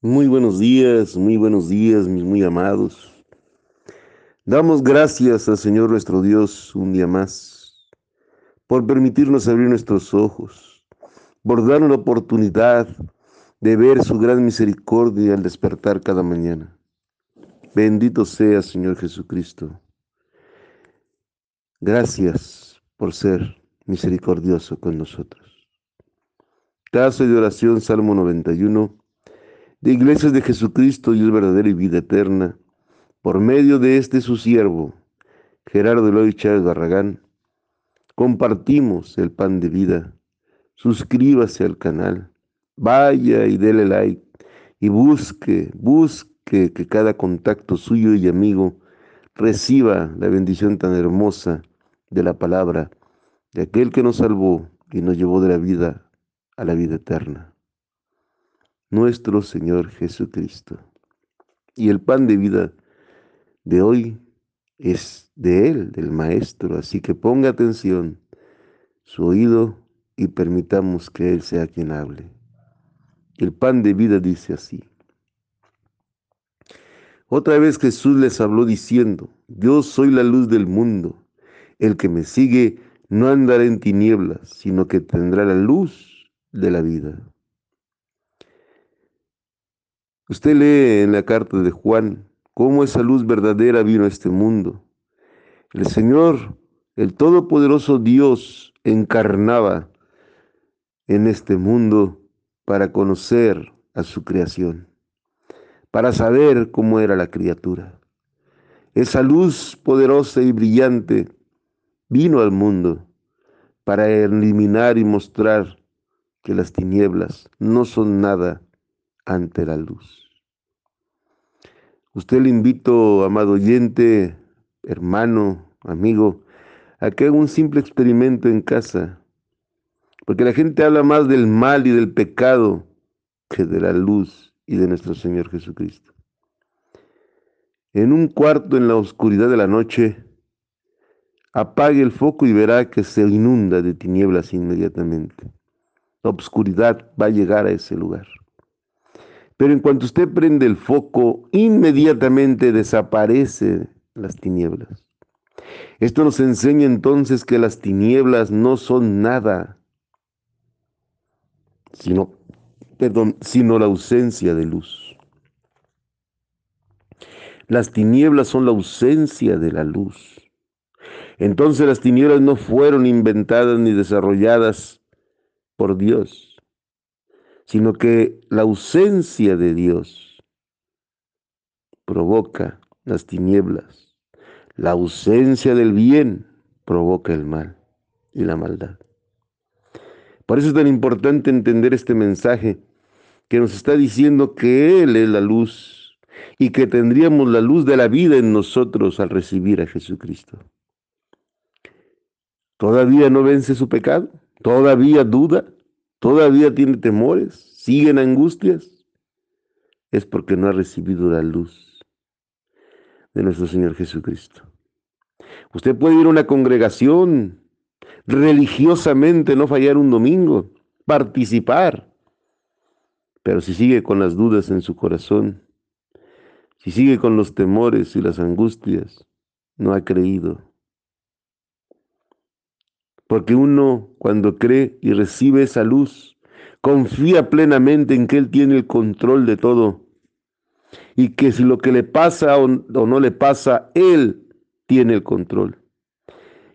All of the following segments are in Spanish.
Muy buenos días, muy buenos días, mis muy amados. Damos gracias al Señor nuestro Dios un día más por permitirnos abrir nuestros ojos, por darnos la oportunidad de ver su gran misericordia al despertar cada mañana. Bendito sea Señor Jesucristo. Gracias por ser misericordioso con nosotros. Caso de oración, Salmo 91 de Iglesias de Jesucristo y el verdadero y vida eterna, por medio de este su siervo, Gerardo Eloy Chávez Barragán, compartimos el pan de vida. Suscríbase al canal, vaya y dele like y busque, busque que cada contacto suyo y amigo reciba la bendición tan hermosa de la palabra de aquel que nos salvó y nos llevó de la vida a la vida eterna nuestro Señor Jesucristo. Y el pan de vida de hoy es de Él, del Maestro, así que ponga atención su oído y permitamos que Él sea quien hable. El pan de vida dice así. Otra vez Jesús les habló diciendo, yo soy la luz del mundo, el que me sigue no andará en tinieblas, sino que tendrá la luz de la vida. Usted lee en la carta de Juan cómo esa luz verdadera vino a este mundo. El Señor, el Todopoderoso Dios, encarnaba en este mundo para conocer a su creación, para saber cómo era la criatura. Esa luz poderosa y brillante vino al mundo para eliminar y mostrar que las tinieblas no son nada ante la luz. Usted le invito, amado oyente, hermano, amigo, a que haga un simple experimento en casa, porque la gente habla más del mal y del pecado que de la luz y de nuestro Señor Jesucristo. En un cuarto en la oscuridad de la noche, apague el foco y verá que se inunda de tinieblas inmediatamente. La oscuridad va a llegar a ese lugar. Pero en cuanto usted prende el foco, inmediatamente desaparecen las tinieblas. Esto nos enseña entonces que las tinieblas no son nada, sino, perdón, sino la ausencia de luz. Las tinieblas son la ausencia de la luz. Entonces las tinieblas no fueron inventadas ni desarrolladas por Dios sino que la ausencia de Dios provoca las tinieblas. La ausencia del bien provoca el mal y la maldad. Por eso es tan importante entender este mensaje que nos está diciendo que Él es la luz y que tendríamos la luz de la vida en nosotros al recibir a Jesucristo. ¿Todavía no vence su pecado? ¿Todavía duda? Todavía tiene temores, sigue en angustias, es porque no ha recibido la luz de nuestro Señor Jesucristo. Usted puede ir a una congregación religiosamente, no fallar un domingo, participar, pero si sigue con las dudas en su corazón, si sigue con los temores y las angustias, no ha creído porque uno cuando cree y recibe esa luz, confía plenamente en que Él tiene el control de todo y que si lo que le pasa o, no le pasa, Él tiene el control.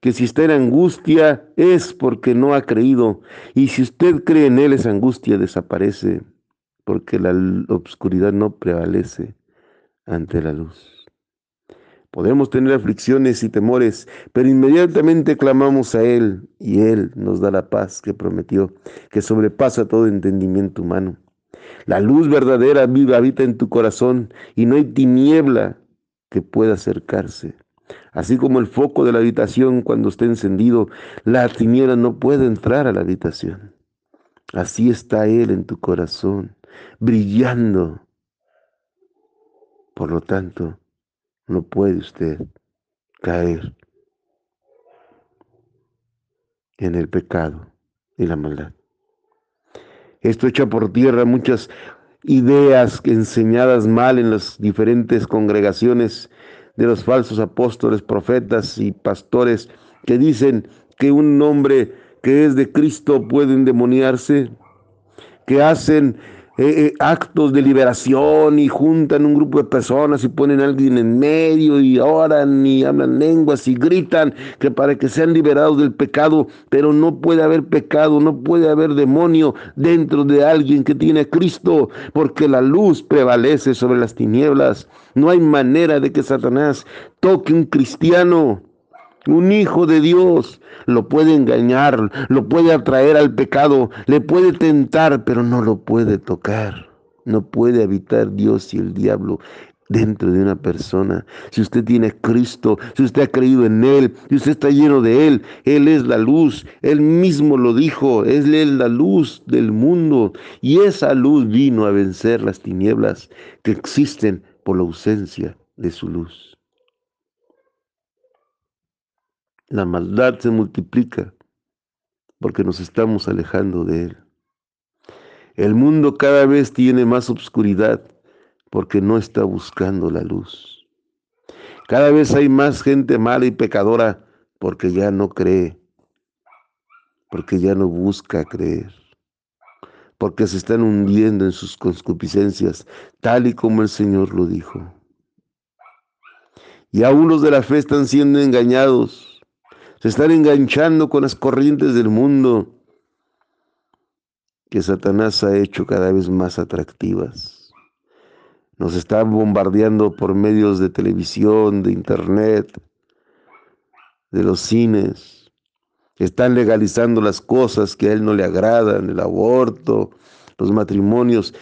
Que si está en angustia es porque no ha creído y si usted cree en Él esa angustia desaparece porque la obscuridad no prevalece ante la luz. Podemos tener aflicciones y temores, pero inmediatamente clamamos a Él y Él nos da la paz que prometió, que sobrepasa todo entendimiento humano. La luz verdadera viva habita en tu corazón y no hay tiniebla que pueda acercarse. Así como el foco de la habitación cuando está encendido, la tiniebla no puede entrar a la habitación. Así está Él en tu corazón, brillando. Por lo tanto, no puede usted caer en el pecado y la maldad. Esto echa por tierra muchas ideas enseñadas mal en las diferentes congregaciones de los falsos apóstoles, profetas y pastores que dicen que un hombre que es de Cristo puede endemoniarse, que hacen eh, eh, actos de liberación y juntan un grupo de personas y ponen a alguien en medio y oran y hablan lenguas y gritan que para que sean liberados del pecado, pero no puede haber pecado, no puede haber demonio dentro de alguien que tiene a Cristo, porque la luz prevalece sobre las tinieblas. No hay manera de que Satanás toque un cristiano. Un hijo de Dios lo puede engañar, lo puede atraer al pecado, le puede tentar, pero no lo puede tocar. No puede habitar Dios y el diablo dentro de una persona. Si usted tiene Cristo, si usted ha creído en Él, si usted está lleno de Él, Él es la luz. Él mismo lo dijo, Él es la luz del mundo. Y esa luz vino a vencer las tinieblas que existen por la ausencia de su luz. La maldad se multiplica porque nos estamos alejando de Él. El mundo cada vez tiene más obscuridad porque no está buscando la luz. Cada vez hay más gente mala y pecadora porque ya no cree, porque ya no busca creer, porque se están hundiendo en sus concupiscencias, tal y como el Señor lo dijo. Y aún los de la fe están siendo engañados se están enganchando con las corrientes del mundo que Satanás ha hecho cada vez más atractivas. Nos están bombardeando por medios de televisión, de internet, de los cines. Están legalizando las cosas que a él no le agradan, el aborto, los matrimonios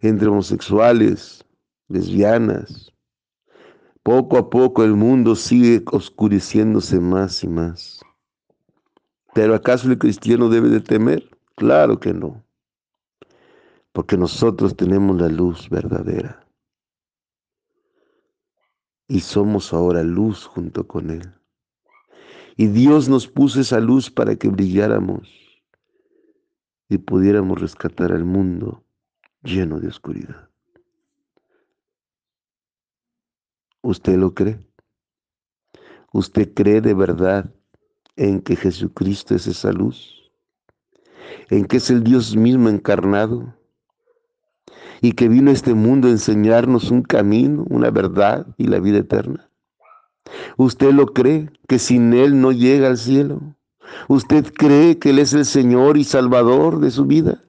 entre homosexuales, lesbianas. Poco a poco el mundo sigue oscureciéndose más y más. ¿Pero acaso el cristiano debe de temer? Claro que no. Porque nosotros tenemos la luz verdadera. Y somos ahora luz junto con Él. Y Dios nos puso esa luz para que brilláramos y pudiéramos rescatar al mundo lleno de oscuridad. ¿Usted lo cree? ¿Usted cree de verdad en que Jesucristo es esa luz? ¿En que es el Dios mismo encarnado? Y que vino a este mundo a enseñarnos un camino, una verdad y la vida eterna. ¿Usted lo cree que sin Él no llega al cielo? ¿Usted cree que Él es el Señor y Salvador de su vida?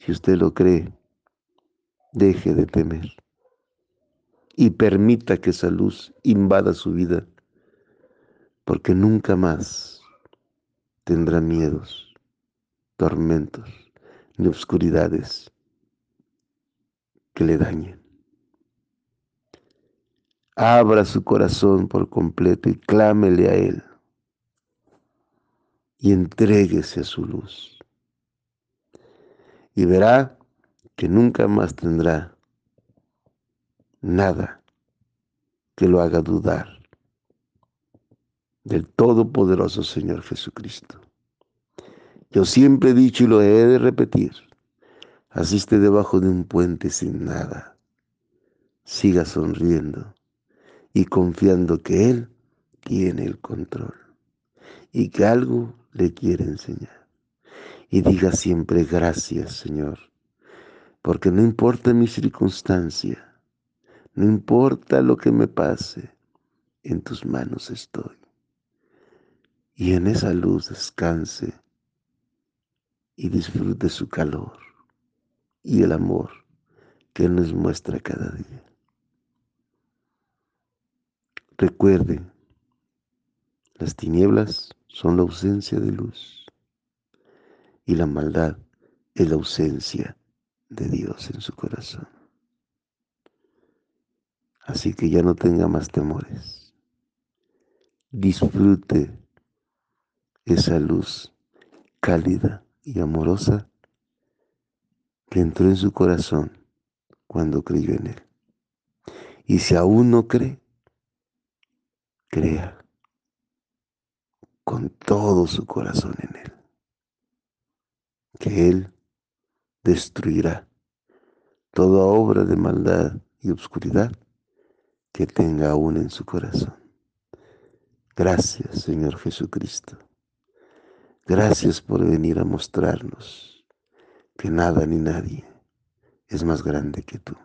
Si usted lo cree, deje de temer y permita que esa luz invada su vida, porque nunca más tendrá miedos, tormentos ni obscuridades que le dañen. Abra su corazón por completo y clámele a Él y entréguese a su luz. Y verá que nunca más tendrá nada que lo haga dudar del Todopoderoso Señor Jesucristo. Yo siempre he dicho y lo he de repetir, asiste debajo de un puente sin nada, siga sonriendo y confiando que Él tiene el control y que algo le quiere enseñar. Y diga siempre gracias, Señor, porque no importa mi circunstancia, no importa lo que me pase, en tus manos estoy. Y en esa luz descanse y disfrute su calor y el amor que nos muestra cada día. Recuerde, las tinieblas son la ausencia de luz y la maldad es la ausencia de Dios en su corazón. Así que ya no tenga más temores. Disfrute esa luz cálida y amorosa que entró en su corazón cuando creyó en Él. Y si aún no cree, crea con todo su corazón en Él, que Él destruirá toda obra de maldad y obscuridad que tenga aún en su corazón. Gracias, Señor Jesucristo. Gracias por venir a mostrarnos que nada ni nadie es más grande que tú.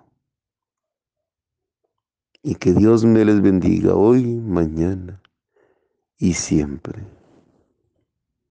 Y que Dios me les bendiga hoy, mañana y siempre.